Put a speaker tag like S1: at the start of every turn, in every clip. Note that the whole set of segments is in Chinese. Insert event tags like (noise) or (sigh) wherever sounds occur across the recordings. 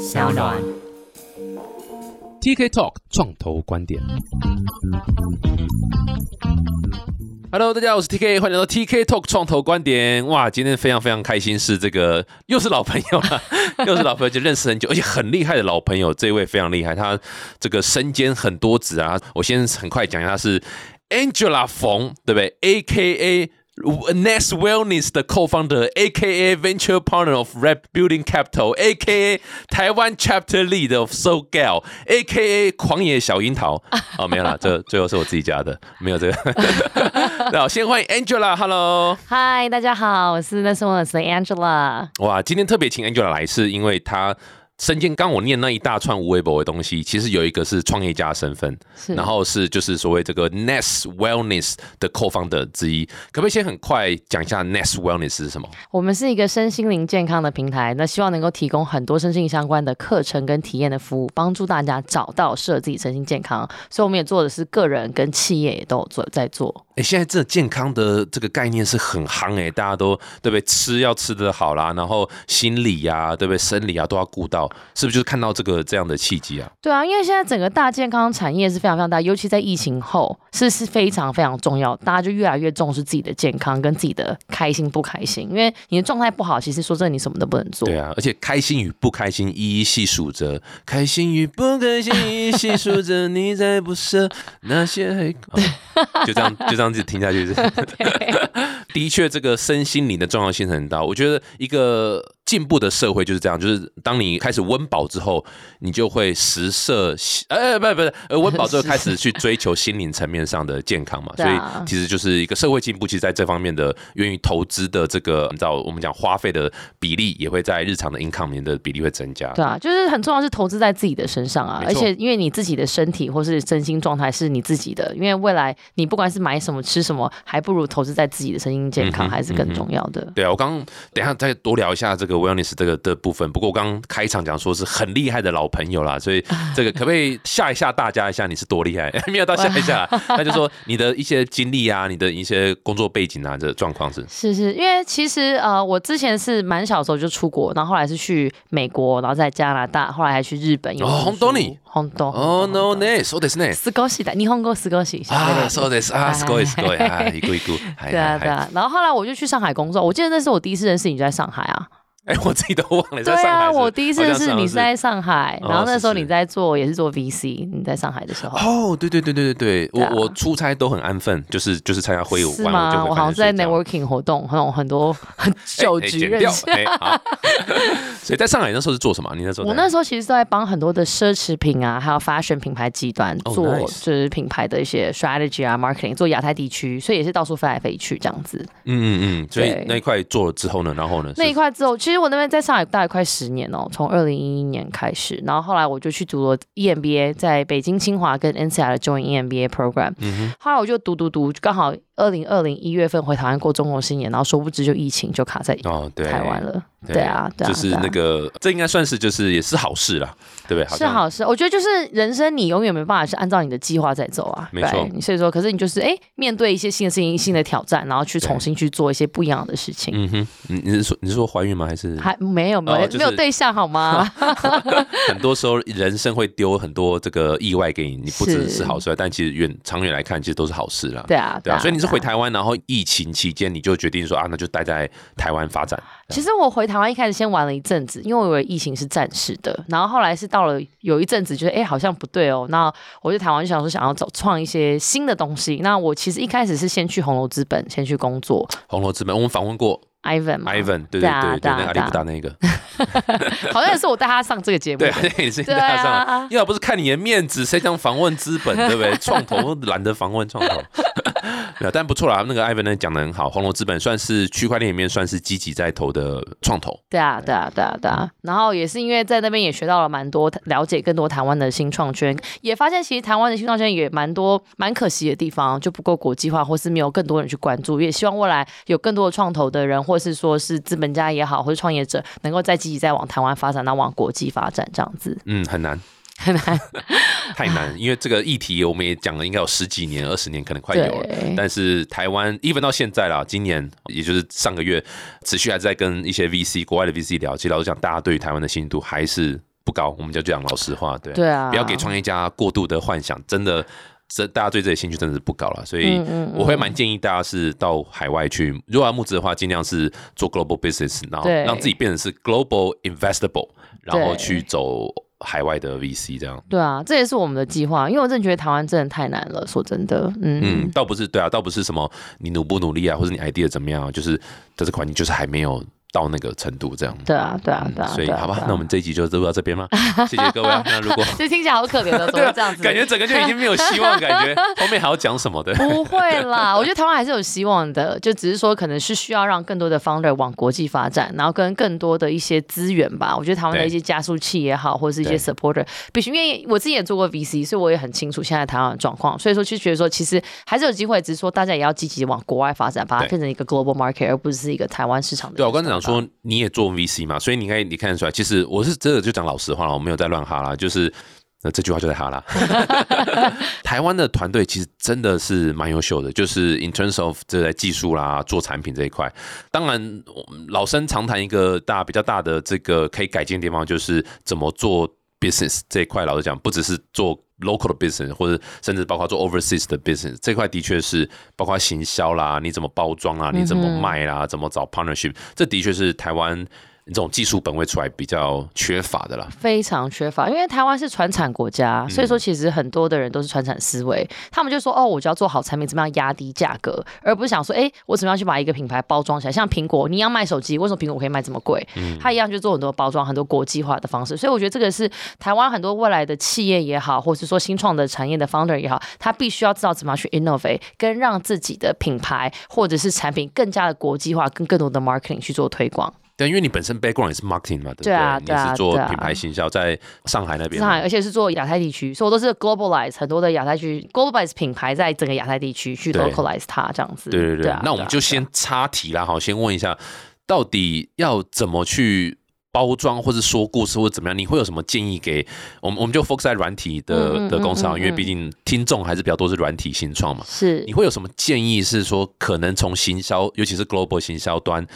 S1: 小暖。
S2: TK Talk 创投观点。Hello，大家好，我是 TK，欢迎来到 TK Talk 创投观点。哇，今天非常非常开心，是这个又是老朋友啊，(laughs) 又是老朋友，就认识很久，而且很厉害的老朋友。这位非常厉害，他这个身兼很多职啊。我先很快讲一下，是 Angela 冯，对不对？A.K.A Nest Wellness 的 co-founder，A.K.A Venture Partner of Red Building Capital，A.K.A 台湾 Chapter Lead of So Gal，A.K.A 狂野小樱桃。哦，没有啦，这最后是我自己加的，没有这个。那好，先欢迎 Angela，Hello。
S1: 嗨，大家好，我是那是我的 Angela。
S2: 哇，今天特别请 Angela 来，是因为她。身兼刚我念那一大串无微博的东西，其实有一个是创业家身份，然后是就是所谓这个 Nest Wellness 的 co-founder 之一。可不可以先很快讲一下 Nest Wellness 是什么？
S1: 我们是一个身心灵健康的平台，那希望能够提供很多身心相关的课程跟体验的服务，帮助大家找到适合自己身心健康。所以我们也做的是个人跟企业也都有做在做。
S2: 哎，现在这健康的这个概念是很夯哎，大家都对不对？吃要吃得好啦，然后心理呀、啊，对不对？生理啊都要顾到，是不是就是看到这个这样的契机啊？
S1: 对啊，因为现在整个大健康产业是非常非常大，尤其在疫情后是是非常非常重要，大家就越来越重视自己的健康跟自己的开心不开心，因为你的状态不好，其实说真的你什么都不能做。
S2: 对啊，而且开心与不开心一一细数着，开心与不开心一一细数着，你在不舍那些黑、哦，(laughs) 就这样就这样子听下去是。(laughs) (laughs) 的确，这个身心灵的重要性很大。我觉得一个进步的社会就是这样，就是当你开始温饱之后，你就会食色，呃，不不呃，温饱之后 (laughs) 开始去追求心灵层面上的健康嘛。所以其实就是一个社会进步，其实在这方面的愿意投资的这个，你知道我们讲花费的比例，也会在日常的 income 里面的比例会增加。
S1: 对啊，就是很重要是投资在自己的身上啊，而且因为你自己的身体或是身心状态是你自己的，因为未来你不管是买什么吃什么，还不如投资在自己的身心健康还是更重要的。
S2: 对啊，我刚等一下再多聊一下这个 wellness 这个的部分。不过我刚开场讲说是很厉害的老朋友啦，所以这个可不可以吓一吓大家一下？你是多厉害？(laughs) 没有到吓一下，(laughs) 那就说你的一些经历啊，你的一些工作背景啊，这状况是
S1: 是是，因为其实呃，我之前是蛮小时候就出国，然后后来是去美国，然后在加拿大，后来还去日本。
S2: 哦，红豆你，
S1: 红豆。
S2: 哦，no ne，そうですね。
S1: 少し的，日本語少し。
S2: 啊，そうです啊，すごいすごい啊，一個一個。
S1: 对啊对啊，然后后来我就去上海工作，我记得那是我第一次认识你，就在上海啊。
S2: 哎，我自己都忘了。
S1: 对啊，我第一次是你是在上海，然后那时候你在做也是做 VC，你在上海的时候。
S2: 哦，对对对对对对，我我出差都很安分，就是就是参加会议
S1: 完我就我好像在 networking 活动，那种很多很酒局认识。
S2: 所以在上海那时候是做什么？你那时候
S1: 我那时候其实都在帮很多的奢侈品啊，还有 fashion 品牌集团做就是品牌的一些 strategy 啊，marketing 做亚太地区，所以也是到处飞来飞去这样子。
S2: 嗯嗯嗯，所以那一块做了之后呢，然后呢？
S1: 那一块之后，其实我那边在上海待了快十年哦，从二零一一年开始，然后后来我就去读了 EMBA，在北京清华跟 NCR 的 joint EMBA program。嗯，后来我就读读读，刚好二零二零一月份回台湾过中国新年，然后殊不知就疫情就卡在哦对台湾了。对啊，对啊，
S2: 就是那个，这应该算是就是也是好事啦，对不对？
S1: 是好事，我觉得就是人生你永远没办法是按照你的计划在走啊，
S2: 没错。
S1: 所以说，可是你就是哎，面对一些新的事情、新的挑战，然后去重新去做一些不一样的事情。
S2: 嗯哼，你你是说你是说怀孕吗？还是
S1: 还没有没有没有对象好吗？(laughs) (laughs)
S2: 很多时候人生会丢很多这个意外给你，你不只是好事，但其实远长远来看，其实都是好事啦。
S1: 对啊，
S2: 对啊。所以你是回台湾，然后疫情期间你就决定说啊，那就待在台湾发展。
S1: 其实我回台湾一开始先玩了一阵子，因为我以为疫情是暂时的，然后后来是到了有一阵子觉得哎好像不对哦，那我去台湾就想说想要走创一些新的东西。那我其实一开始是先去红楼资本先去工作。
S2: 红楼资本我们访问过
S1: Ivan，Ivan
S2: 对对对对，那阿里不达那个，(laughs)
S1: 好像也是我带他上这个节目，(laughs)
S2: 对，也是带他上，要不是看你的面子，谁想访问资本，对不对？(laughs) 创投懒得访问创投。没有，但不错啦。那个 Ivan 呢讲的很好，红楼资本算是区块链里面算是积极在投的创投。
S1: 对啊，对啊，对啊，对啊。然后也是因为在那边也学到了蛮多，了解更多台湾的新创圈，也发现其实台湾的新创圈也蛮多蛮可惜的地方，就不够国际化，或是没有更多人去关注。也希望未来有更多的创投的人，或是说是资本家也好，或者创业者，能够再积极再往台湾发展，那往国际发展这样子。
S2: 嗯，很难。(laughs)
S1: 很难，(laughs)
S2: 太难，因为这个议题我们也讲了，应该有十几年、二十年，可能快有了。但是台湾，even 到现在啦，今年也就是上个月，持续还在跟一些 VC 国外的 VC 聊。其实老实讲，大家对于台湾的信度还是不高，我们就讲老实话，对，
S1: 对啊，
S2: 不要给创业家过度的幻想，真的。这大家对这些兴趣真的是不高了，所以我会蛮建议大家是到海外去，如果要募资的话，尽量是做 global business，然后
S1: 对。
S2: 让自己变成是 global investable，然后去走海外的 VC 这样。
S1: 对啊，这也是我们的计划，因为我真的觉得台湾真的太难了，说真的，嗯。
S2: 嗯，倒不是对啊，倒不是什么你努不努力啊，或者你 idea 怎么样啊，就是在这个环境就是还没有到那个程度这样。
S1: 对啊，对啊，对啊，
S2: 所以好吧那我们这一集就录到这边吗？(laughs) 谢谢各位啊。那如果 (laughs)
S1: 这听起来好可怜的，怎么会 (laughs) 这样子？
S2: 感觉整个就已经没有希望，感觉后面还要讲什么的。
S1: 不会啦，我觉得台湾还是有希望的，就只是说可能是需要让更多的 founder 往国际发展，然后跟更多的一些资源吧。我觉得台湾的一些加速器也好，或者是一些 supporter，必须因为我自己也做过 VC，所以我也很清楚现在台湾的状况，所以说就觉得说其实还是有机会，只是说大家也要积极往国外发展，把它变成一个 global market，而不是一个台湾市场的。
S2: 对啊，我刚才讲说你也做 VC 嘛，所以你应该你看得出来，其实我是真的就讲老实话了，我没有在乱哈啦，就是。那这句话就在哈啦。(laughs) (laughs) 台湾的团队其实真的是蛮优秀的，就是 in terms of 这在技术啦、做产品这一块。当然，老生常谈一个大比较大的这个可以改进的地方，就是怎么做 business 这一块。老实讲，不只是做 local 的 business，或者甚至包括做 overseas 的 business 这块，的确是包括行销啦，你怎么包装啊，你怎么卖啦，怎么找 partnership，这的确是台湾这种技术本位出来比较缺乏的啦。
S1: 非常缺乏，因为台湾是传产国家，所以说其实很多的人都是传产思维，他们就说哦，我就要做好产品，怎么样压低价格，而不是想说，哎，我怎么样去把一个品牌包装起来？像苹果，你要卖手机，为什么苹果可以卖这么贵？他一样就做很多包装，很多国际化的方式，所以我觉得这个是台湾很多未来的企业也好，或是说新创的产业的 founder 也好，他必须要知道怎么样去 innovate，跟让自己的品牌或者是产品更加的国际化，跟更多的 marketing 去做推广。
S2: 对，因为你本身 background 也是 marketing 嘛，对不
S1: 对啊对啊
S2: 你是做品牌行销，在上海那边。
S1: 上海，而且是做亚太地区，所以我都是 globalize 很多的亚太区 globalize 品牌在整个亚太地区去 localize 它这样子。
S2: 对对对，
S1: 啊
S2: 那我们就先插题啦，好，先问一下，到底要怎么去包装，或是说故事，或者怎么样？你会有什么建议给我们？我们就 focus 在软体的的公司啊，
S1: 嗯嗯
S2: 因为毕竟听众还是比较多是软体新创嘛。
S1: 是
S2: 你会有什么建议？是说可能从行销，尤其是 global 行销端，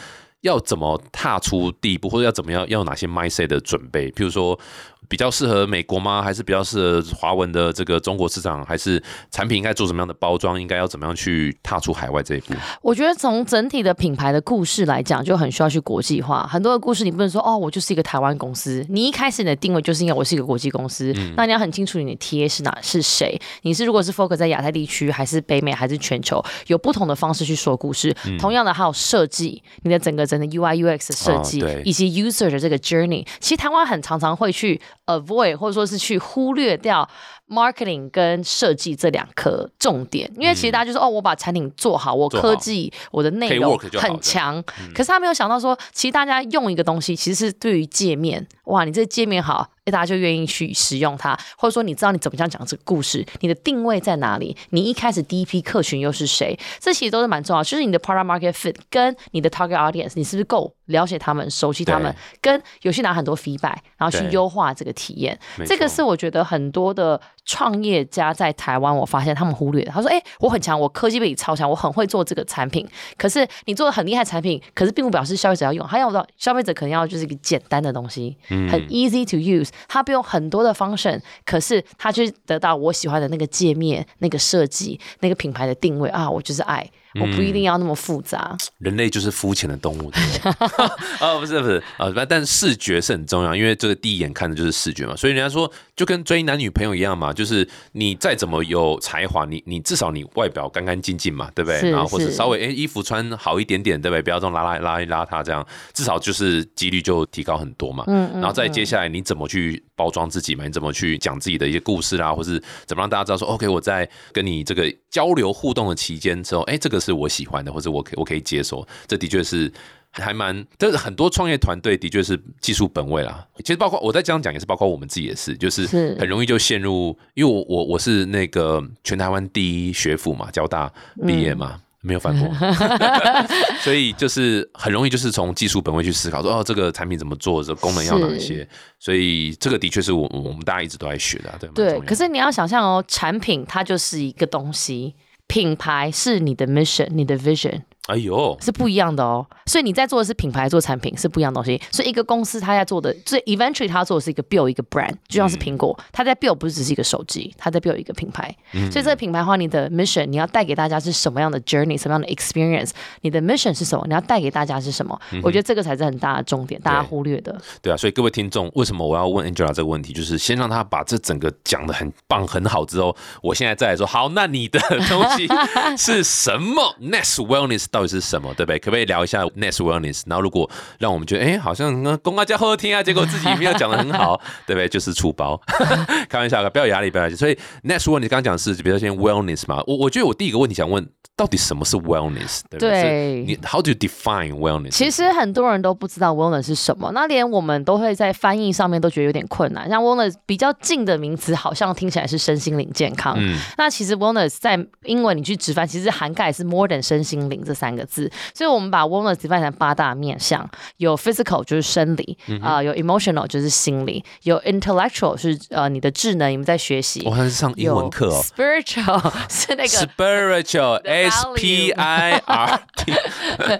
S2: 要怎么踏出第一步，或者要怎么样，要有哪些 mindset 的准备？譬如说，比较适合美国吗？还是比较适合华文的这个中国市场？还是产品应该做什么样的包装？应该要怎么样去踏出海外这一步？
S1: 我觉得从整体的品牌的故事来讲，就很需要去国际化。很多的故事你不能说哦，我就是一个台湾公司。你一开始你的定位就是因为我是一个国际公司，
S2: 嗯
S1: 那你要很清楚你的 TA 是哪是谁。你是如果是 focus 在亚太地区，还是北美，还是全球，有不同的方式去说故事。
S2: 嗯
S1: 同样的，还有设计，你的整个整个 UI UX 的设计，以及 user 的这个 journey。其实台湾很常常会去 avoid 或者说是去忽略掉 marketing 跟设计这两颗重点，因为其实大家就说、哦，我把产品做好，我科技我的内容很强，可是他没有想到说，其实大家用一个东西，其实是对于界面，哇，你这个界面好。诶大家就愿意去使用它，或者说你知道你怎么样讲这个故事，你的定位在哪里？你一开始第一批客群又是谁？这其实都是蛮重要，就是你的 product market fit 跟你的 target audience，你是不是够了解他们、熟悉他们，跟有些拿很多 feedback，然后去优化这个体验。这个是我觉得很多的创业家在台湾，我发现他们忽略的。他说：“哎、我很强，我科技比你超强，我很会做这个产品。可是你做的很厉害的产品，可是并不表示消费者要用，他要的消费者可能要就是一个简单的东西，
S2: 嗯
S1: 很 easy to use，他不用很多的 function，可是他去得到我喜欢的那个界面、那个设计、那个品牌的定位啊，我就是爱。”我不一定要那么复杂，
S2: 人类就是肤浅的动物？啊，(laughs) (laughs) 不是不是啊，但但视觉是很重要，因为这个第一眼看的就是视觉嘛。所以人家说，就跟追男女朋友一样嘛，就是你再怎么有才华，你你至少你外表干干净净嘛，对不对？
S1: 是
S2: 然后或者
S1: 是
S2: 稍微哎衣服穿好一点点，对不对？不要这种邋邋邋里邋遢这样，至少就是几率就提高很多嘛。
S1: 嗯嗯
S2: 然后再接下来你怎么去包装自己嘛？你怎么去讲自己的一些故事啦，或是怎么让大家知道说，OK，我在跟你这个交流互动的期间之后，哎，这个是我喜欢的，或者我可以我可以接受，这的确是。还蛮，但是很多创业团队的确是技术本位啦。其实包括我在这样讲，也是包括我们自己也是，就是
S1: 是
S2: 很容易就陷入，因为我我我是那个全台湾第一学府嘛，交大毕业嘛，没有反驳，(laughs) 所以就是很容易就是从技术本位去思考说，哦，这个产品怎么做，这个功能要哪些，所以这个的确是我我们大家一直都在学的啊、对
S1: 对可是你要想象哦，产品它就是一个东西，品牌是你的 mission，你的 vision。
S2: 哎呦，
S1: 是不一样的哦。所以你在做的是品牌做产品是不一样的东西。所以一个公司它在做的，所以 eventually 它做的是一个 build 一个 brand，就像是苹果，它在 build 不是只是一个手机，它在 build 一个品牌。所以这个品牌的话，你的 mission 你要带给大家是什么样的 journey，什么样的 experience？你的 mission 是什么？你要带给大家是什么？我觉得这个才是很大的重点，大家忽略的。
S2: 对啊，所以各位听众，为什么我要问 Angela 这个问题？就是先让他把这整个讲的很棒、很好之后，我现在再来说，好，那你的东西是什么？(laughs) Nest Wellness 到底是什么？对不对？可不可以聊一下 next Wellness？然后如果让我们觉得，哎，好像公阿家好听啊，结果自己没有讲的很好，对不对？就是出包，(laughs) 开玩笑的，不要压力，不要压力。所以 next Wellness 刚刚讲是比如说先 Wellness 嘛，我我觉得我第一个问题想问。到底什么是 wellness？对，你 how do you define wellness？
S1: 其实很多人都不知道 wellness 是什么，那连我们都会在翻译上面都觉得有点困难。像 wellness 比较近的名词，好像听起来是身心灵健康。嗯，那其实 wellness 在英文你去直翻，其实涵盖是 more than 身心灵这三个字。所以我们把 wellness 直翻成八大面向：有 physical 就是生理啊，有 emotional 就是心理，有 intellectual 是呃你的智能，你们在学习。
S2: 我还是上英文课哦。
S1: spiritual (laughs) 是那个
S2: spiritual。S P I R T，
S1: 对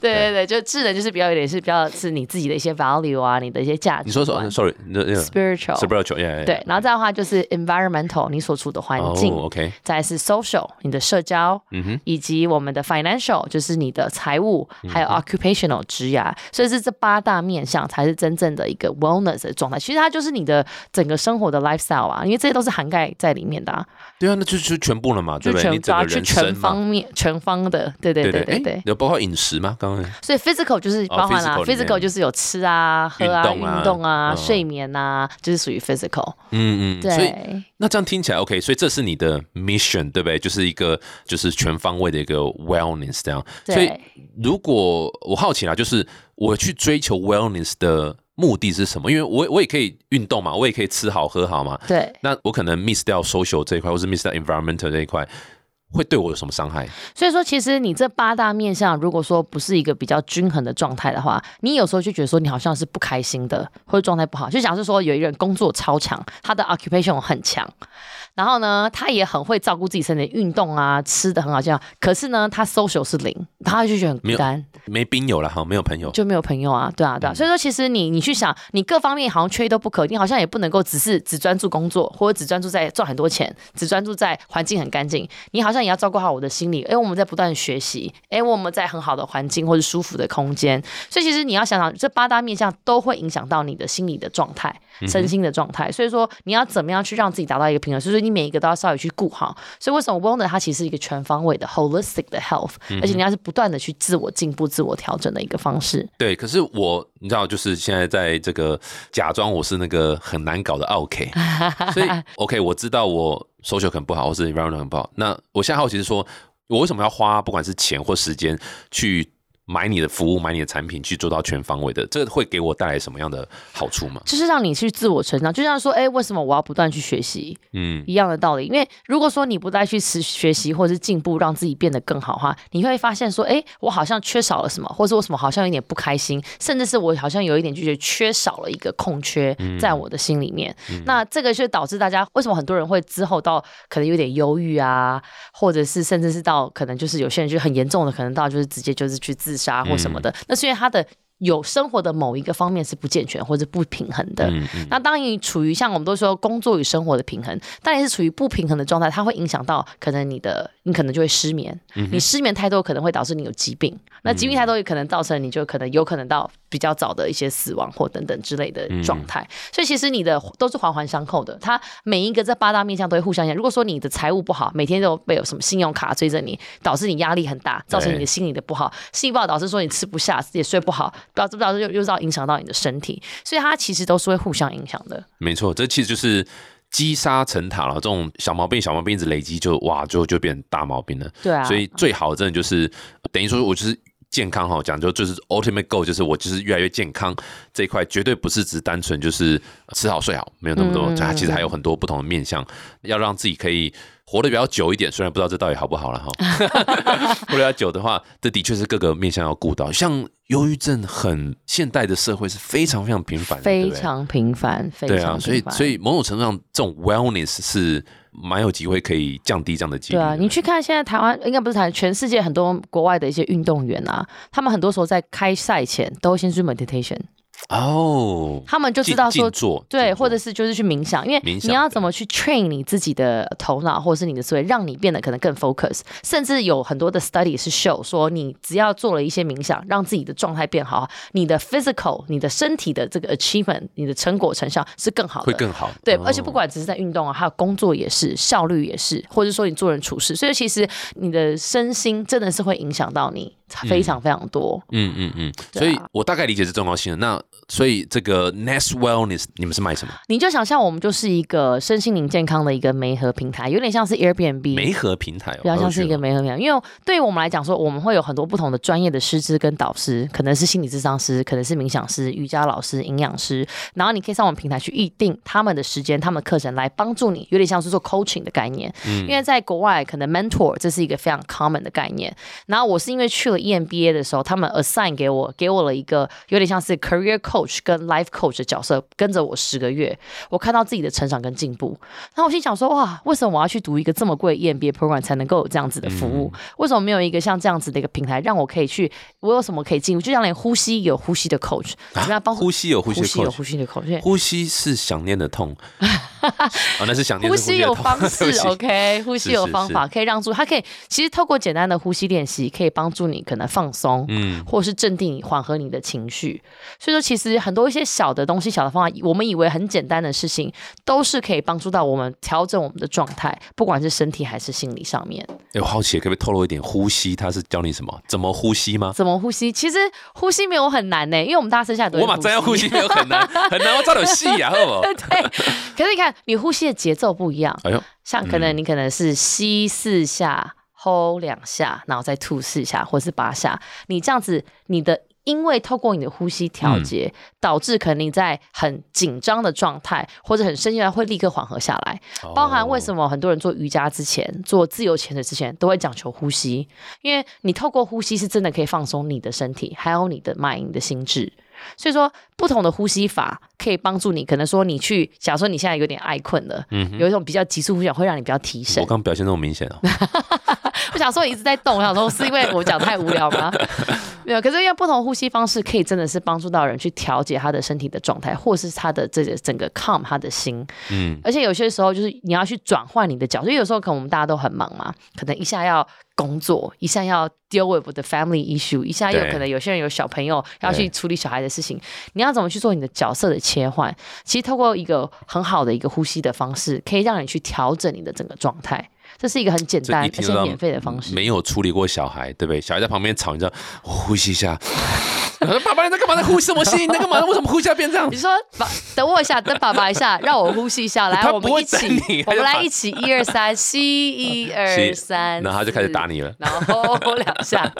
S1: 对对，就智能就是比较有点是比较是你自己的一些 value 啊，你的一些价值。
S2: 你说说
S1: ，sorry，spiritual，spiritual，对。然后再的话就是 environmental，你所处的环境。
S2: OK。
S1: 再是 social，你的社交，嗯哼，以及我们的 financial，就是你的财务，还有 occupational 职涯。所以是这八大面向才是真正的一个 wellness 的状态。其实它就是你的整个生活的 lifestyle 啊，因为这些都是涵盖在里面的。
S2: 对啊，那就就全部了嘛，对不对？你整个人
S1: 生嘛。面全方的，对对对对对，
S2: 有包括饮食吗？刚刚
S1: 所以 physical 就是包含啦，physical 就是有吃啊、喝啊、运动啊、睡眠啊，就是属于 physical。嗯嗯，对。
S2: 所以那这样听起来 OK，所以这是你的 mission 对不对？就是一个就是全方位的一个 wellness 这样。所以如果我好奇啦，就是我去追求 wellness 的目的是什么？因为我我也可以运动嘛，我也可以吃好喝好嘛。
S1: 对。
S2: 那我可能 miss 掉 social 这一块，或是 miss 掉 environmental 这一块。会对我有什么伤害？
S1: 所以说，其实你这八大面相，如果说不是一个比较均衡的状态的话，你有时候就觉得说你好像是不开心的，或者状态不好。就假设说有一个人工作超强，他的 (laughs) occupation 很强。然后呢，他也很会照顾自己身体，运动啊，吃的很好，这样。可是呢，他 social 是零，他就觉得很孤单，
S2: 没兵友了哈，没有朋友，
S1: 就没有朋友啊，对啊，对啊。所以说，其实你你去想，你各方面好像缺一都不可，你好像也不能够只是只专注工作，或者只专注在赚很多钱，只专注在环境很干净。你好像也要照顾好我的心理。哎，我们在不断的学习，哎，我们在很好的环境或者舒服的空间。所以其实你要想想，这八大面向都会影响到你的心理的状态、身心的状态。所以说，你要怎么样去让自己达到一个平衡？所以说，你每一个都要稍微。去顾好，所以为什么 wellness 它其实是一个全方位的 holistic 的 health，而且你要是不断的去自我进步、自我调整的一个方式。
S2: 对，可是我你知道，就是现在在这个假装我是那个很难搞的 OK，(laughs) 所以 OK 我知道我 social 可能不好，或是 environment 很不好。那我现在好奇是说，我为什么要花不管是钱或时间去？买你的服务，买你的产品，去做到全方位的，这个会给我带来什么样的好处吗？
S1: 就是让你去自我成长，就像说，哎，为什么我要不断去学习？嗯，一样的道理。因为如果说你不再去持学习或者是进步，让自己变得更好的话，你会发现说，哎，我好像缺少了什么，或者我什么好像有点不开心，甚至是我好像有一点就觉得缺少了一个空缺在我的心里面。那这个就导致大家为什么很多人会之后到可能有点忧郁啊，或者是甚至是到可能就是有些人就很严重的，可能到就是直接就是去自杀或什么的，那是因为他的。有生活的某一个方面是不健全或者不平衡的，那当你处于像我们都说工作与生活的平衡，但也是处于不平衡的状态，它会影响到可能你的，你可能就会失眠，你失眠太多可能会导致你有疾病，那疾病太多也可能造成你就可能有可能到比较早的一些死亡或等等之类的状态，所以其实你的都是环环相扣的，它每一个这八大面向都会互相影响。如果说你的财务不好，每天都被有什么信用卡追着你，导致你压力很大，造成你的心理的不好，心理不好导致说你吃不下也睡不好。不知道知不知道，又又知道影响到你的身体，所以它其实都是会互相影响的。
S2: 没错，这其实就是积沙成塔了。这种小毛病、小毛病一直累积，就哇，就就变成大毛病了。
S1: 对啊，
S2: 所以最好真的就是等于说，我就是健康哈，讲究就是 ultimate goal，就是我就是越来越健康这一块，绝对不是只单纯就是吃好睡好，没有那么多，它其实还有很多不同的面向，要让自己可以。活得比较久一点，虽然不知道这到底好不好了哈。(laughs) 活得比较久的话，这的确是各个面向要顾到。像忧郁症，很现代的社会是非常非常频繁，
S1: 非常频繁，
S2: 对啊。所以，所以某种程度上，这种 wellness 是蛮有机会可以降低这样的几率的。
S1: 对啊，你去看现在台湾，应该不是台湾，全世界很多国外的一些运动员啊，他们很多时候在开赛前都会先去 meditation，
S2: 哦，
S1: 他们就知道说对，或者是就是去冥想，因为你要怎么去 train 你自己的头脑或者是你的思维，让你变得可能更 focus。甚至有很多的 study 是 show 说，你只要做了一些冥想，让自己的状态变好，你的 physical 你的身体的这个 achievement，你的成果成效是更好的，
S2: 会更好。
S1: 对，
S2: 哦。
S1: 而且不管只是在运动啊，还有工作也是，效率也是，或者说你做人处事，所以其实你的身心真的是会影响到你非常非常多。
S2: 嗯嗯嗯，所以我大概理解是重要性了。那所以这个 Nest Wellness 你们是卖什么？
S1: 你就想象我们就是一个身心灵健康的一个媒合平台，有点像是 Airbnb，
S2: 媒合平台哦，
S1: 比较像是一个媒合平台，因为对于我们来讲说，我们会有很多不同的专业的师资跟导师，可能是心理咨商师，可能是冥想师、瑜伽老师、营养师，然后你可以上我们平台去预定他们的时间、他们的课程来帮助你，有点像是做 coaching 的概念。嗯因为在国外可能 mentor 这是一个非常 common 的概念。然后我是因为去了 E EMBA 的时候，他们 assign 给我给我了一个有点像是 career coach 跟 life coach 的角色，跟着我十个月，我看到自己的成长跟进步。然后我心想说，哇，为什么我要去读一个这么贵 E EMBA program 才能够有这样子的服务？为什么没有一个像这样子的一个平台，让我可以去，我有什么可以进入？就像连呼吸有呼吸的 coach，怎么样帮
S2: 啊呼吸有呼吸的
S1: 呼吸有呼吸的 coach，
S2: 呼吸是想念的痛，(laughs) 哦，那是想念
S1: 呼吸有方式，(laughs) OK，呼吸有方法可以让助，它可以其实透过简单的呼吸练习，可以帮助你可能放松，
S2: 嗯，
S1: 或是镇定你、缓和你的情绪。所以说，其实很多一些小的东西、小的方法，我们以为很简单的事情，都是可以帮助到我们调整我们的状态，不管是身体还是心理上面。
S2: 哎，我好奇，可不可以透露一点呼吸？他是教你什么？怎么呼吸吗？
S1: 怎么呼吸？其实呼吸没有很难呢，因为我们大家生下来都会
S2: 我马真要呼吸没有很难，很难，我照有戏呀，好不好？(laughs)
S1: 对，可是你看，你呼吸的节奏不一样，
S2: 哎呦，
S1: 像可能你可能是吸四下，hold 两下，然后再吐四下，或是八下。你这样子，你的因为透过你的呼吸调节，导致可能你在很紧张的状态或者很生气的会立刻缓和下来。包含为什
S2: 么？
S1: 很多人做瑜伽之前、做自由潜水之前都会讲求呼吸，因为你透过呼吸是真的可以放松你的身体，还有你的 mind、你的心智。所以说，不同的呼吸法可以帮助你。可能说你去，假如说你现在有点爱困了，嗯有一种比较急速呼吸会让你比较提神
S2: 我。刚表现那么明显哦，(laughs)
S1: 我想说一直在动，我想说是因为我讲太无聊吗？没有，可是因为不同呼吸方式可以真的是帮助到人去调节他的身体的状态，或是他的这个整个 calm 他的心。
S2: 嗯，
S1: 而且有些时候就是你要去转换你的角色，因为有时候可能我们大家都很忙嘛，可能一下要工作，一下要 deal with the family issue，一下
S2: 又
S1: 可能有些人有小朋友要去
S2: 对
S1: 处理小孩的事情，你要怎么去做你的角色的切换？其实透过一个很好的一个呼吸的方式，可以让你去调整你的整个状态。这是一个很简单而且免费的方式。
S2: 没有处理过小孩，对不对？小孩在旁边吵，你知道，我呼吸一下。我说：“爸爸，你在干嘛？在呼吸什么吸？你在干嘛？为什么呼吸要变这样
S1: 你？”说爸，等我一下，等爸爸一下，(laughs) 让我呼吸一下，来，我们一起我们来一起，一二三，吸一二三，
S2: 然后他就开始打
S1: 你，
S2: 了。
S1: 然后两下，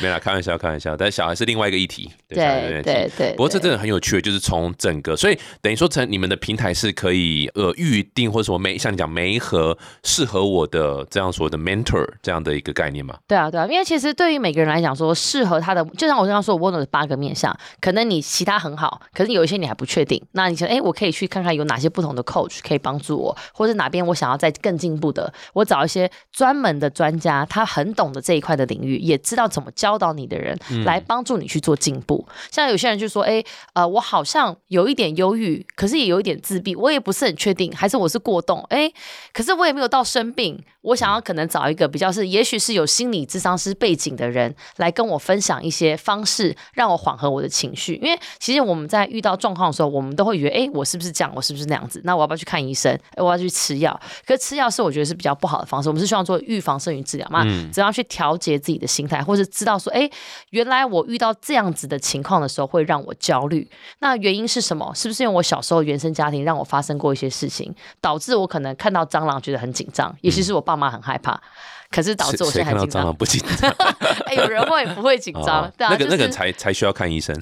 S2: 没啦，开玩笑，开玩笑。但小孩是另外一个议题。
S1: 对对对。
S2: 不过这真的很有趣，就是从整个，所以等于说，成你们的平台是可以呃预定或者说媒，像你讲媒合适合我的这样所谓的 mentor 这样的一个概念嘛？
S1: 对啊，对啊，因为其实对于每个人来讲说，适合他的，就像我刚刚说，我问了八个面向，可能你其他很好，可是有一些你还不确定，那你想，哎，我可以去看看有哪些不同的 coach 可以帮助我，或者哪边我想要再更进步的，我找一些专门的专家，他很懂得这一块的领域，也知道怎么教导你的人，来帮助你去做进步。像有些人就说，哎，呃，我好像有一点忧郁，可是也有一点自闭，我也不是很确定，还是我是过动，哎，可是我也没有到生病，我想要可能找一个比较是，也许是有心理智商师背景的人来跟我分享一些方式，让我缓和我的情绪。因为其实我们在遇到状况的时候，我们都会觉得，哎，我是不是这样？我是不是那样子？那我要不要去看医生？哎，我要去吃药？可是吃药是我觉得是比较不好的方式。我们是希望做预防胜于治疗嘛，怎样去调节自己的心态，或是知道说，哎，原来我遇到这样子的情况的时候会让我焦虑。那原因是什么？是不是因为我小时候原生家庭让我发生过一些事情，导致我可能看到蟑螂觉得很紧张？也许是我爸妈很害怕，可是导致我
S2: 谁谁
S1: 现在很紧张
S2: 看到蟑螂。不紧张？(laughs)
S1: 哎，有人会不会紧张？对啊，
S2: 那个那个才才需要看医生。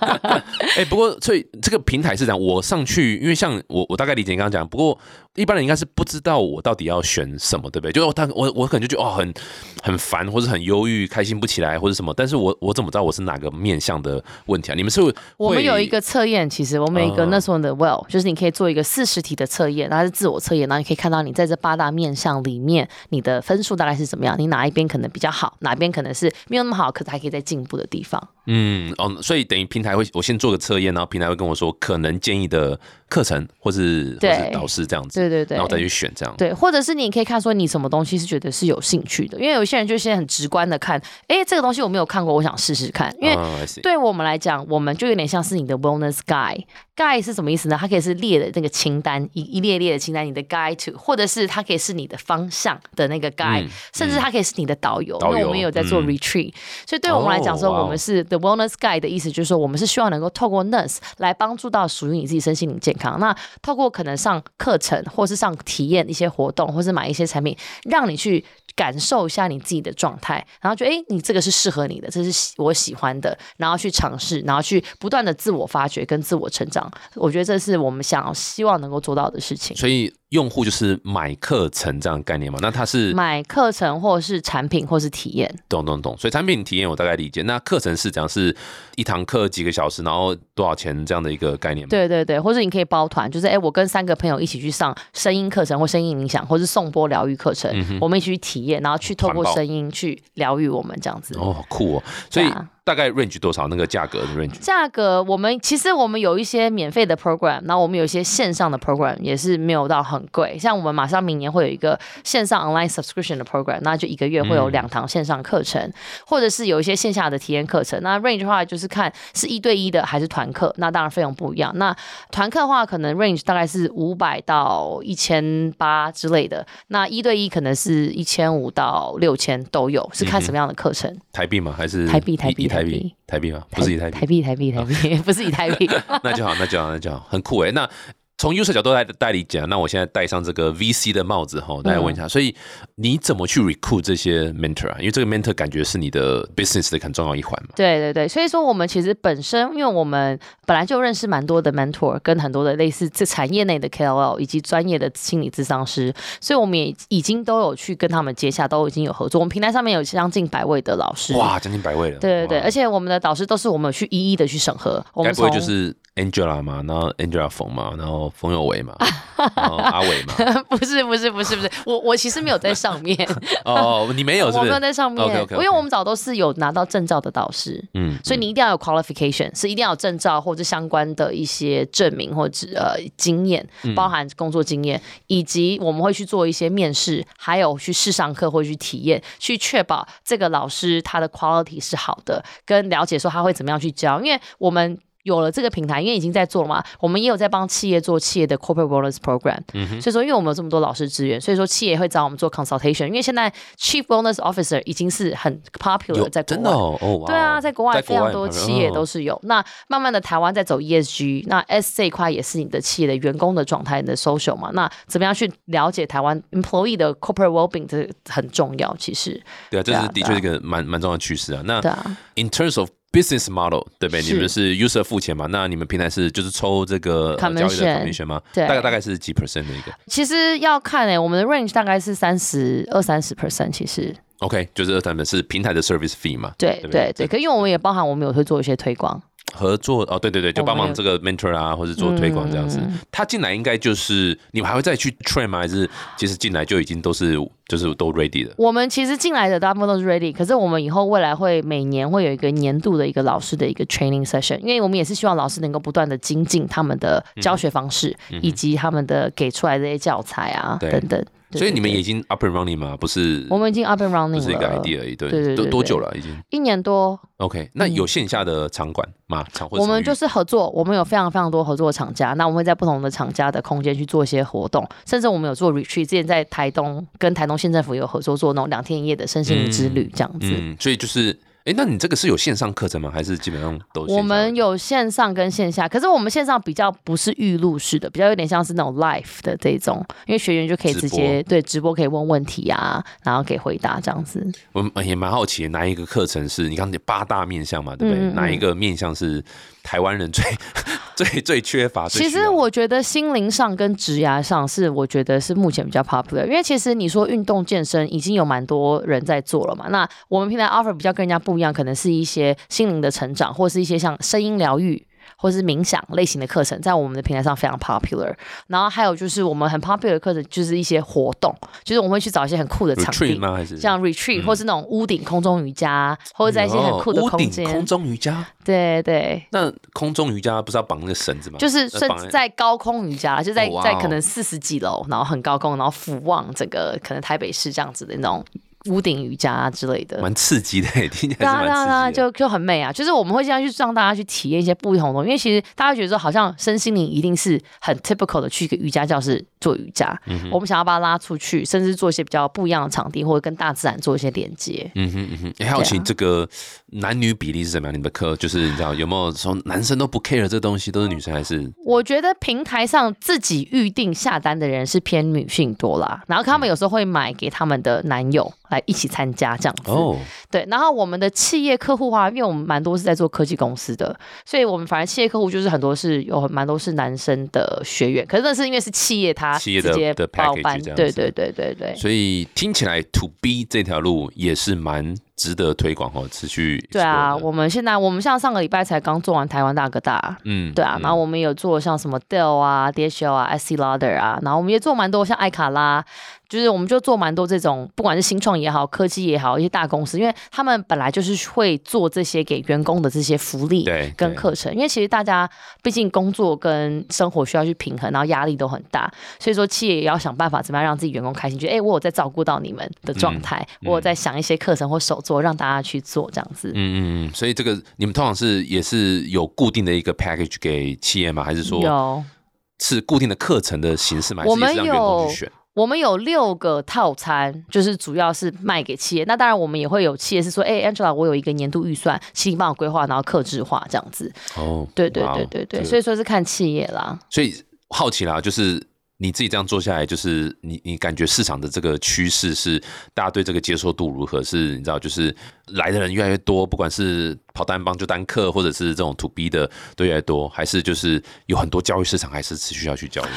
S2: (laughs) 哎，不过所以这个平台是这样，我上去，因为像我我大概理解你刚刚讲，不过一般人应该是不知道我到底要选什么，对不对？就他我我可能就觉得哦很很烦，或者很忧郁，开心不起来，或者什么。但是我我怎么知道我是哪个面向的问题啊？你们是
S1: 我们有一个测验，其实我们有一个那时候的 Well，就是你可以做一个四十题的测验，它是自我测验，然后你可以看到你在这八大面向里面，你的分数大概是怎么样？你哪一边可能比较好，哪边可能是没有那么好，可是还可以再进步的地方。
S2: 嗯哦，所以等于平台会我先做个测验，然后平台会跟我说可能建议的课程，或是或是导师这样子，
S1: 对对对，
S2: 然后再去选这样。
S1: 对，或者是你可以看说你什么东西是觉得是有兴趣的，因为有些人就现在很直观的看，哎，这个东西我没有看过，我想试试看。因为对我们来讲，我们就有点像是你的 wellness guide。guide 是什么意思呢？它可以是列的那个清单，一一列列的清单，你的 guide to，或者是它可以是你的方向的那个 guide，甚至它可以是你的导游。因为我们有在做 retreat，所以对我们来讲说，我们是 the wellness guide 的意思，就是说我们是希望能够透过 nurse 来帮助到属于你自己身心灵健康。那透过可能上课程，或是上体验一些活动，或是买一些产品，让你去。感受一下你自己的状态，然后觉得哎，你这个是适合你的，这是我喜欢的，然后去尝试，然后去不断的自我发掘跟自我成长。我觉得这是我们想要希望能够做到的事情。
S2: 所以。用户就是买课程这样概念嘛？那他是
S1: 买课程或者是产品或是体验？
S2: 懂懂懂。所以产品体验我大概理解。那课程是讲是一堂课几个小时，然后多少钱这样的一个概念？
S1: 对对对，或者你可以包团，就是哎，我跟三个朋友一起去上声音课程或声音冥想，或是送波疗愈课程，我们一起去体验，然后去透过声音去疗愈我们这样子。
S2: 哦，酷哦！所以。大概 range 多少？那个价格的 range？
S1: 价格我们其实我们有一些免费的 program，然后我们有一些线上的 program 也是没有到很贵。像我们马上明年会有一个线上 online subscription 的 program，那就一个月会有两堂线上课程，或者是有一些线下的体验课程。那 range 的话就是看是一对一的还是团课，那当然费用不一样。那团课的话可能 range 大概是五百到一千八之类的，那一对一可能是一千五到六千都有，是看什么样的课程？
S2: 台币吗？还是
S1: 台币？台币？
S2: 台币，台币吗？不是以台币，
S1: 台币，台币，台币，(laughs) 不是以台币。(laughs)
S2: 那就好，那就好，那就好，很酷哎。那。从 user 角度来代理讲，那我现在戴上这个 VC 的帽子哈，大家问一下，所以你怎么去 recruit 这些 mentor 啊？因为这个 mentor 感觉是你的 business 的很重要一环嘛。
S1: 对对对，所以说我们其实本身，因为我们本来就认识蛮多的 mentor，跟很多的类似这产业内的 KOL 以及专业的心理咨商师，所以我们也已经都有去跟他们接洽，都已经有合作。我们平台上面有将近百位的老师，
S2: 哇，将近百位了。
S1: 对对对，而且我们的导师都是我们去一一的去审核。我们
S2: 不会就是 Angela 嘛，然后 Angela 冯嘛，然后冯有为嘛。然后阿伟嘛？(laughs)
S1: 不是不是不是不是，我我其实没有在上面。(laughs)
S2: 哦，你没有，我
S1: 没有在上面。因为我们早都是有拿到证照的导师，嗯，所以你一定要有 qualification，是一定要有证照或者相关的一些证明或者呃经验，包含工作经验，以及我们会去做一些面试，还有去试上课或者去体验，去确保这个老师他的 quality 是好的，跟了解说他会怎么样去教，因为我们。有了这个平台，因为已经在做了嘛，我们也有在帮企业做企业的 corporate wellness program。所以说，因为我们有这么多老师资源，所以说企业会找我们做 consultation。因为现在 chief wellness officer 已经是很 popular 在国外，
S2: 哦，
S1: 对啊，在国外非常多企业都是有。那慢慢的台湾在走 ESG，那 S 这一块也是你的企业的员工的状态你的 social 嘛。那怎么样去了解台湾 employee 的 corporate wellbeing 这很重要，其实。
S2: 对啊，这是的确一个蛮蛮重要的趋势啊。那 in terms of Business model 对不对？你们是 user 付钱嘛？那你们平台是就是抽这个交易的 commission 吗？对，大概大概是几 percent 的一个？
S1: 其实要看诶，我们的 range 大概是三十二三十 percent。其实
S2: OK，就是二三十是平台的 service fee 嘛？
S1: 对对对，可因为我们也包含我们有会做一些推广。
S2: 合作哦，对对对，就帮忙这个 mentor 啊，或者做推广这样子。他进来应该就是你们还会再去 train 吗？还是其实进来就已经都是就是都 ready 的？
S1: 我们其实进来的大部分都是 ready，可是我们以后未来会每年会有一个年度的一个老师的一个 training session，因为我们也是希望老师能够不断的精进他们的教学方式，以及他们的给出来的一些教材啊等等。
S2: 所以你们已经 up and running 吗？不是，
S1: 我们已经 up and running
S2: 了，是一个 idea 而已。对，都多久了？已经
S1: 一年多。
S2: OK，那有线下的场馆吗？场
S1: 我们就是合作，我们有非常非常多合作的厂家。那我们会在不同的厂家的空间去做一些活动，甚至我们有做 retreat。之前在台东跟台东县政府有合作做那种两天一夜的身心灵之旅，这样子。
S2: 嗯，所以就是。哎，那你这个是有线上课程吗？还是基本上都？
S1: 我们有线上跟线下，可是我们线上比较不是预录式的，比较有点像是那种 live 的这种，因为学员就可以直接对直播可以问问题啊，然后可以回答这样子。
S2: 我也蛮好奇，哪一个课程是你刚才八大面向嘛，对不对？哪一个面向是台湾人最 (laughs) 最最缺乏。
S1: 其实我觉得心灵上跟职涯上是我觉得是目前比较 popular，因为其实你说运动健身已经有蛮多人在做了嘛。那我们平台 offer 比较跟人家不一样，可能是一些心灵的成长，或是一些像声音疗愈。或是冥想类型的课程，在我们的平台上非常 popular。然后还有就是我们很 popular 的课程，就是一些活动，就是我们会去找一些很酷的场地，
S2: 吗？还是
S1: 像 retreat、或是那种屋顶空中瑜伽，或者在一些很酷的空间。
S2: 空中瑜伽？
S1: 对对，
S2: 那空中瑜伽不是要绑那个绳子吗？
S1: 就是甚至在高空瑜伽，就在、在可能四十几楼，然后很高空，然后俯望整个可能台北市这样子的那种屋顶瑜伽之类的。
S2: 蛮刺激的，听起
S1: 对啊，
S2: 来是
S1: 对啊，对啊，
S2: 蛮刺激的。(laughs)
S1: 就就很美啊！就是我们会这样去让大家去体验一些不同的东西，因为其实大家觉得说，好像身心灵一定是很 typical 的去一个瑜伽教室做瑜伽。
S2: 嗯
S1: 我们想要把它拉出去，甚至做一些比较不一样的场地，或者跟大自然做一些连接。
S2: 嗯哼嗯哼，也好奇
S1: 对啊
S2: 这个男女比例是怎么样？你们的课就是你知道有没有说男生都不 care 这东西，都是女生还是？
S1: 我觉得平台上自己预定下单的人是偏女性多啦，然后他们有时候会买给他们的男友来一起参加这样子。
S2: 哦，
S1: 对，然后我们的企业客户啊，因为我们蛮多是在做科技公司的，所以我们反而企业客户就是很多是有蛮多是男生的学员，可是那是因为是企业他
S2: 企业的
S1: 直接
S2: 的
S1: 包
S2: package
S1: 班，
S2: 这样子。
S1: 对对对对。对。
S2: 所以听起来 to B 这条路也是蛮值得推广哦，持续
S1: 对啊，我们现在我们像上个礼拜才刚做完台湾大哥大，
S2: 嗯
S1: 对啊，然后我们有做像什么 Dell 啊、DHL 啊、SC Lauder 啊，然后我们也做蛮多像艾卡拉，就是我们就做蛮多这种，不管是新创也好、科技也好，一些大公司，因为他们本来就是会做这些给员工的这些福利跟课程，因为其实大家毕竟工作跟生活需要去平衡，然后压力都很大，所以说企业也要想办法怎么样让自己员工开心，觉得哎、我有在照顾到你们的状态，
S2: 嗯
S1: 我有在想一些课程或手作让大家去做这样子。
S2: 嗯嗯嗯，所以这个你们通常是也是有固定的一个 package 给企业吗？还是说
S1: 有。
S2: 是固定的课程的形式吗？还
S1: 我们
S2: 是让员工
S1: 有
S2: 去选？
S1: 我们有六个套餐，就是主要是卖给企业。那当然，我们也会有企业是说，哎、a n g e l a 我有一个年度预算，请你帮我规划，然后克制化这样子。
S2: 哦，
S1: 对对对对对，所以说是看企业啦。
S2: 所以好奇啦，就是你自己这样做下来，就是你你感觉市场的这个趋势是大家对这个接受度如何？是你知道，就是来的人越来越多，不管是跑单帮就单客，或者是这种 to B 的都越来越多，还是就是有很多教育市场还是持续要去教育？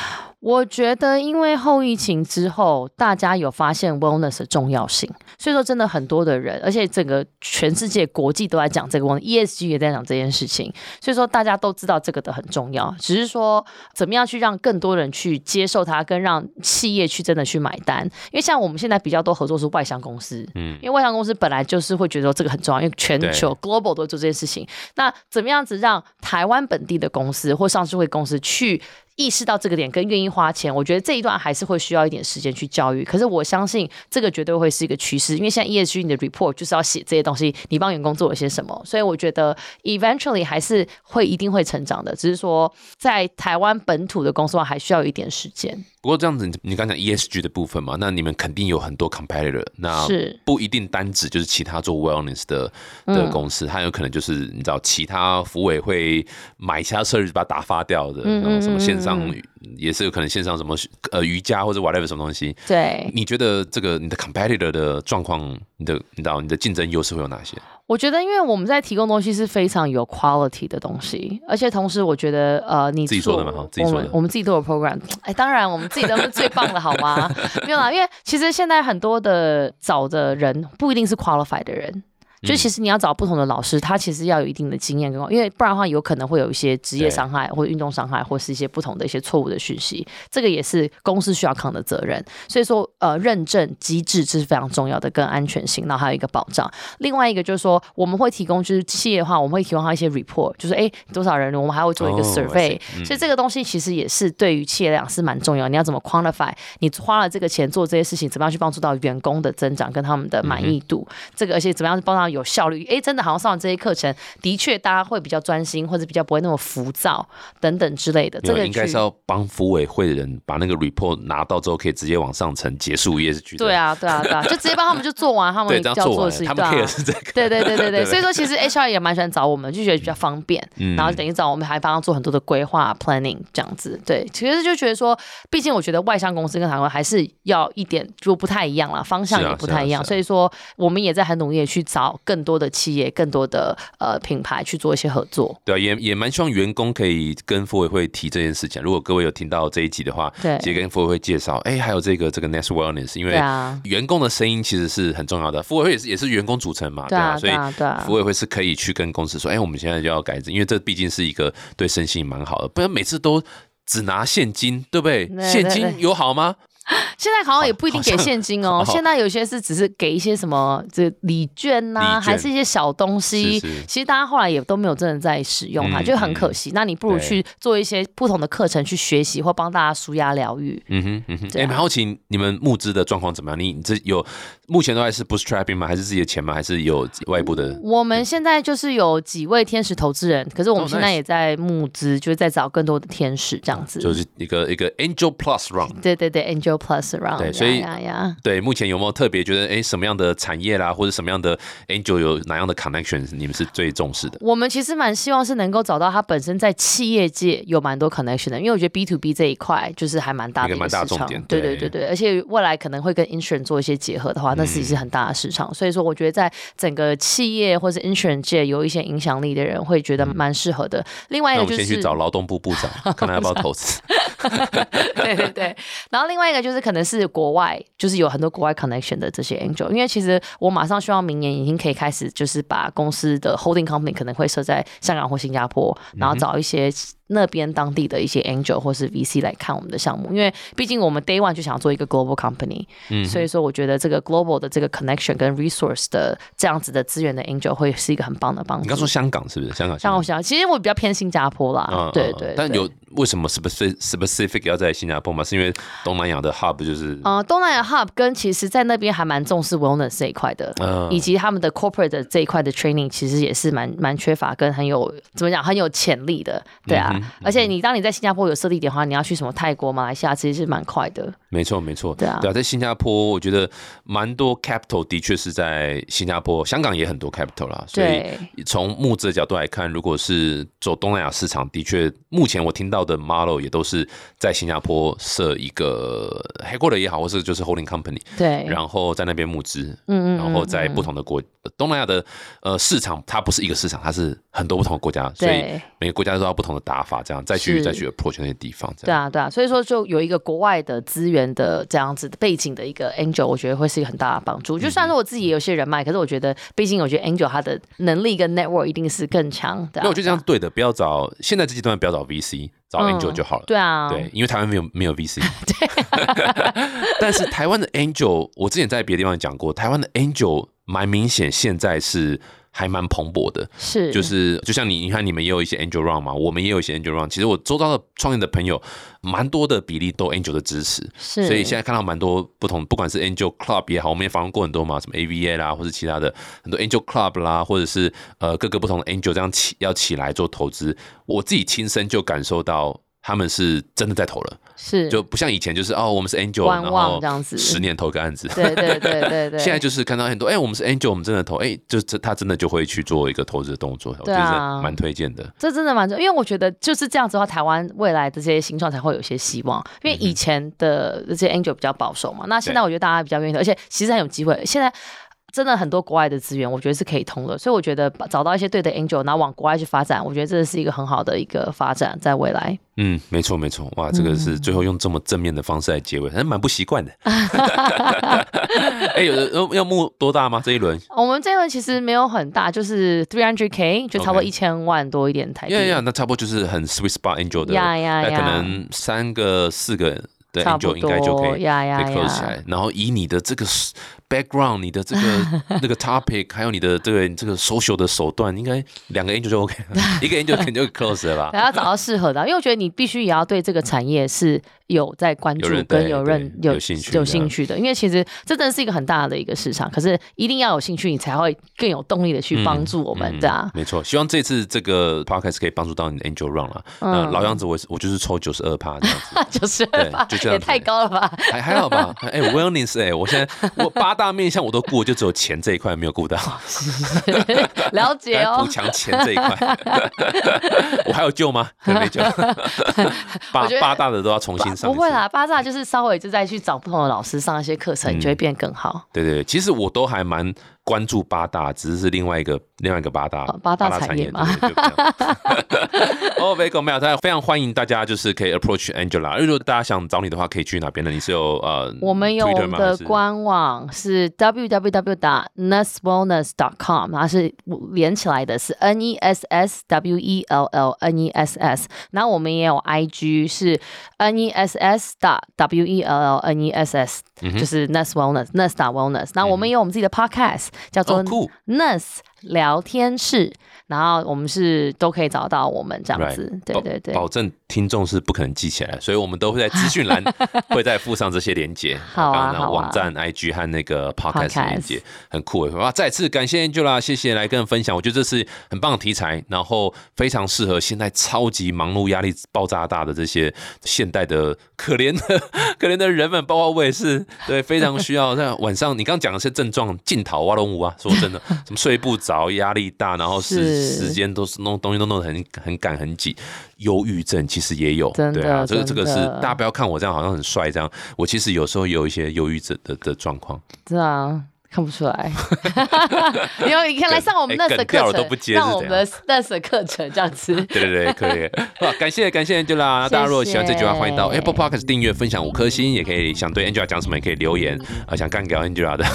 S1: 我觉得，因为后疫情之后，大家有发现 wellness 的重要性，所以说真的很多的人，而且整个全世界国际都在讲这个 wellness，ESG 也在讲这件事情，所以说大家都知道这个的很重要，只是说怎么样去让更多人去接受它，跟让企业去真的去买单。因为像我们现在比较多合作是外商公司，
S2: 嗯
S1: 因为外商公司本来就是会觉得这个很重要，因为全球 global 都做这件事情。那怎么样子让台湾本地的公司或上市会公司去意识到这个点，跟愿意花钱？我觉得这一段还是会需要一点时间去教育。可是我相信这个绝对会是一个趋势，因为现在 ESG 你的 report 就是要写这些东西，你帮员工做了些什么，所以我觉得 eventually 还是会一定会成长的，只是说在台湾本土的公司话，还需要一点时间。
S2: 不过这样子，你你刚讲 ESG 的部分嘛，那你们肯定有很多 competitor，那
S1: 是
S2: 不一定单指就是其他做 wellness 的
S1: 嗯
S2: 的公司，它有可能就是你知道其他服委会买其他 service 把它打发掉的，
S1: 嗯
S2: 然后什么
S1: 嗯
S2: 线上
S1: 嗯
S2: 也是有可能线上什么呃瑜伽或者 whatever 什么东西。
S1: 对，
S2: 你觉得这个你的 competitor 的状况，你的你知道你的竞争优势会有哪些？
S1: 我觉得，因为我们在提供东西是非常有 quality 的东西，而且同时我觉得，呃，你
S2: 自己说的
S1: 做
S2: 嘛哈自己说的
S1: 我们我们自己都有 program，哎，当然我们自己都是最棒的，好吗？(laughs) 没有啦，因为其实现在很多的找的人不一定是 qualified 的人。就其实你要找不同的老师，他其实要有一定的经验跟，因为不然的话有可能会有一些职业伤害或者运动伤害，或是一些不同的一些错误的讯息，这个也是公司需要扛的责任。所以说，呃，认证机制这是非常重要的，跟安全性，然后还有一个保障。另外一个就是说，我们会提供就是企业的话，我们会提供他一些 report，就是哎多少人，我们还会做一个
S2: 哦
S1: survey，、所以这个东西其实也是对于企业来讲是蛮重要。你要怎么 quantify？你花了这个钱做这些事情，怎么样去帮助到员工的增长跟他们的满意度？这个而且怎么样帮他有效率？哎，真的好像上完这些课程，的确大家会比较专心，或者比较不会那么浮躁等等之类的。这个
S2: 应该是要帮服委会的人把那个 report 拿到之后，可以直接往上层结束 ESG 的。
S1: 对啊，对啊，对啊，就直接帮他们就做完他们要做的事情，
S2: 他们
S1: 对
S2: care
S1: 啊。
S2: 是这个。
S1: 对对对 (laughs) 对对，所以说其实 HR 也蛮喜欢找我们，就觉得比较方便，
S2: 嗯
S1: 然后等于找我们还帮他做很多的规划 planning 这样子。对，其实就觉得说，毕竟我觉得外商公司跟台湾还是要一点就不太一样了，方向也不太一样，所以说我们也在很努力的去找更多的企业、更多的呃品牌去做一些合作。
S2: 对啊，也也蛮希望员工可以跟妇委会提这件事情。如果各位有听到这一集的话，
S1: 对
S2: 直接跟妇委会介绍，哎，还有这个这个 Nest Wellness，因为员工的声音其实是很重要的。妇委会也是也是员工组成嘛，
S1: 对啊，
S2: 所以妇。委会是可以去跟公司说，哎，我们现在就要改制，因为这毕竟是一个对身心蛮好的，不然每次都只拿现金，对不对？
S1: 对
S2: 现金有好吗？(laughs)
S1: 现在好像也不一定给现金哦，
S2: 好
S1: 现在有些是只是给一些什么这礼券呐、还是一些小东西。
S2: 是是
S1: 其实大家后来也都没有真的在使用它，
S2: 嗯
S1: 就很可惜。那你不如去做一些不同的课程去学习，或帮大家舒压疗愈。
S2: 嗯哼，嗯哼，哎、蛮好奇你们募资的状况怎么样？你你这有目前都还是 bootstrapping 吗？还是自己的钱吗？还是有外部的？
S1: 我们现在就是有几位天使投资人，可是我
S2: 哦
S1: 们现在也在募资，就是在找更多的天使这样子。
S2: 就是一个一个 angel plus round。
S1: 对对对，Angel Plus Round，
S2: 对所以对，目前有没有特别觉得，哎，什么样的产业啦，或者什么样的 angel 有哪样的 connection，你们是最重视的？
S1: 我们其实蛮希望是能够找到他本身在企业界有蛮多 connection 的，因为我觉得 B to B 这一块就是还蛮大的
S2: 一个
S1: 市场
S2: 大重点，对
S1: 对对对对，而且未来可能会跟 insurance 做一些结合的话，那其实是很大的市场。所以说，我觉得在整个企业或是 insurance 界有一些影响力的人，会觉得蛮适合的。另外一个就是
S2: 去找劳动部部长，(laughs) 看他要不要投资。
S1: 对对对，然后另外一个就是可能是国外，就是有很多国外 connection 的这些 angel，因为其实我马上希望明年已经可以开始，就是把公司的 holding company 可能会设在香港或新加坡，然后找一些那边当地的一些 angel 或是 VC 来看我们的项目，因为毕竟我们 day one 就想要做一个 global company，、
S2: 嗯
S1: 所以说我觉得这个 global 的这个 connection 跟 resource 的这样子的资源的 angel 会是一个很棒的帮助。
S2: 你刚说香港是不是？香港，
S1: 香港我想，其实我比较偏新加坡啦，对对对
S2: 但有为什么 specific specific 要在新加坡吗？是因为东南亚的 hub 就是
S1: 呃，东南亚 hub 跟其实在那边还蛮重视 wellness 这一块的，
S2: 嗯
S1: 以及他们的 corporate 的这一块的 training 其实也是蛮蛮缺乏，跟很有怎么讲很有潜力的，对啊。而且你当你在新加坡有设立点的话，你要去什么泰国、马来西亚，其实是蛮快的。
S2: 没错，没错，
S1: 对啊。
S2: 对啊在新加坡，我觉得蛮多 capital 的确是在新加坡，香港也很多 capital 啦，所以从募资的角度来看，如果是走东南亚市场，的确，目前我听到的 model 也都是在新加坡设一个 headquarter 也好，或是就是 holding company，
S1: 对，
S2: 然后在那边募资，
S1: 嗯嗯
S2: 然后在不同的国东南亚的呃市场，它不是一个市场，它是很多不同的国家，所以每个国家都要不同的打法，这样再去再去 approach 那些地方。
S1: 对啊，对啊，所以说就有一个国外的资源的这样子的背景的一个 angel，我觉得会是一个很大的帮助。就算是我自己也有些人脉，可是我觉得，毕竟我觉得 angel 他的能力跟 network 一定是更强的、啊。
S2: 那我觉得这样是对的，不要找现在这阶段不要找 VC，找
S1: 嗯
S2: Angel 就好了。
S1: 对啊，
S2: 对，因为台湾没有没有 VC。(laughs) (laughs) 但是台湾的 Angel，我之前在别的地方讲过，台湾的 Angel 蛮明显，现在是还蛮蓬勃的。
S1: 是
S2: 就是就像你，你看你们也有一些 Angel Round 嘛，我们也有一些 Angel Round。其实我周遭的创业的朋友，蛮多的比例都 Angel 的支持。
S1: 是，
S2: 所以现在看到蛮多不同，不管是 Angel Club 也好，我们也访问过很多嘛，什么 AVA 啦，或者其他的很多 Angel Club 啦，或者是呃各个不同的 Angel 这样起要起来做投资，我自己亲身就感受到他们是真的在投了，
S1: 是
S2: 就不像以前就是哦我们是 Angel，
S1: 观
S2: 然后
S1: 望这样子
S2: 十年投个案子。
S1: 对对对对对，(laughs)
S2: 现在就是看到很多，哎、我们是 Angel，我们真的投，哎、就这他真的就会去做一个投资的动作，我觉得蛮推荐的。
S1: 这真的蛮重要，因为我觉得就是这样子的话，台湾未来的这些新创才会有一些希望。因为以前的这些 angel 比较保守嘛，那现在我觉得大家比较愿意投，而且其实很有机会。现在真的很多国外的资源，我觉得是可以通的，所以我觉得找到一些对的 angel，然后往国外去发展，我觉得这是一个很好的一个发展，在未来。
S2: 嗯，没错没错，哇，这个是最后用这么正面的方式来结尾，还蛮不习惯的。(laughs) (laughs) 哎、有的要要募多大吗？这一轮？
S1: 我们这一轮其实没有很大，就是 three hundred k，就差不多一千万多一点台币。
S2: 呀呀，那差不多就是很 sweet spot angel 的，
S1: 呀呀
S2: 那可能三个四个的 angel 应该就可以
S1: 多呀呀
S2: 可以 close 起
S1: 呀
S2: 来。然后以你的这个 background，你的这个 (laughs) 那个 topic，还有你的这个你这个 social 的手段，应该两个 angel 就 OK，了一个 angel 肯定就 close 了吧？
S1: 还要找到适合的，因为我觉得你必须也要对这个产业是有在关注跟有认有
S2: 有兴趣
S1: 有
S2: 的
S1: 兴趣的，因为其实这真的是一个很大的一个市场，可是一定要有兴趣，你才会更有动力的去帮助我们，
S2: 嗯
S1: 对啊，
S2: 没错，希望这次这个 podcast 可以帮助到你的 angel run 了。那老样子我是我就是抽九十二趴这样子，(laughs)
S1: 就是
S2: 对就这样
S1: 也太高了吧？
S2: 还还好吧？哎、w e l l n e s s 哎、我现在我八大面向我都顾，就只有钱这一块没有顾到，(laughs)
S1: 了解
S2: 哦补
S1: 哦，
S2: 强钱这一块。(laughs) 我还有救吗？没救。八八大的都要重新上。
S1: 不会。啦，八大就是稍微就再去找不同的老师上一些课程，你就会
S2: 嗯
S1: 变更好。
S2: 对对，对其实我都还蛮关注八大，只是是另外一个另外一个八大
S1: 哦八大产业嘛 (laughs)
S2: 哦 v e g o 没有，大家非常欢迎大家就是可以 approach Angela。如果大家想找你的话，可以去哪边呢？你是有呃，
S1: 我们有我们的官网是 www. nurse dot com，它是连起来的，是 n e s s w e l l n e s s。然后我们也有 IG 是 n e s s dot w e l l n e s s，
S2: 嗯
S1: 就是 nurse wellness nurse dot wellness。那我们也有我们自己的 podcast 叫做 nurse 聊天室，然后我们是都可以找到我们这样
S2: Right
S1: 子，对对对。
S2: 保证听众是不可能记起来，所以我们都会在资讯栏 (laughs) 会再附上这些连接。
S1: 好啊
S2: 刚刚的
S1: 好啊
S2: 网站、IG 和那个 Podcast 连接，很酷诶！哇，再次感谢 Angela，谢谢来跟人分享，我觉得这是很棒的题材，然后非常适合现在超级忙碌、压力爆炸大的这些现代的可怜的 (laughs) 可怜的人们，包括我也是，对，非常需要在晚上你刚刚讲的是症状，尽逃挖龙舞啊，说真的，什么睡不着、压力大，然后时
S1: 是。
S2: 时间都是弄东西都弄得很很赶很紧，忧郁症其实也有，对啊，这个这个是大家不要看我这样好像很帅这样，我其实有时候有一些忧郁症的的状况，
S1: 是啊，看不出来。(laughs) 你要你看来上我们
S2: 哎
S1: nurse 的课程，上我们 (laughs) 的 nurse 的课程这样子。
S2: 对对对，可以。(laughs) 好，感谢感谢 Angela，那大家如果喜欢这句话，欢迎到 Apple Podcast 订阅、分享五颗星，也可以想对 Angela 讲什么，也可以留言啊，想干掉 Angela 的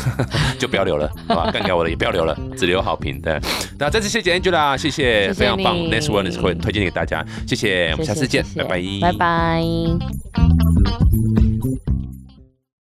S2: 就不要留了，好吧？干掉我的也不要留了，只留好评。对，那再次谢谢 Angela，谢谢，非常棒，Next One 会推荐给大家，谢谢，我们下次见，拜拜，
S1: 拜拜。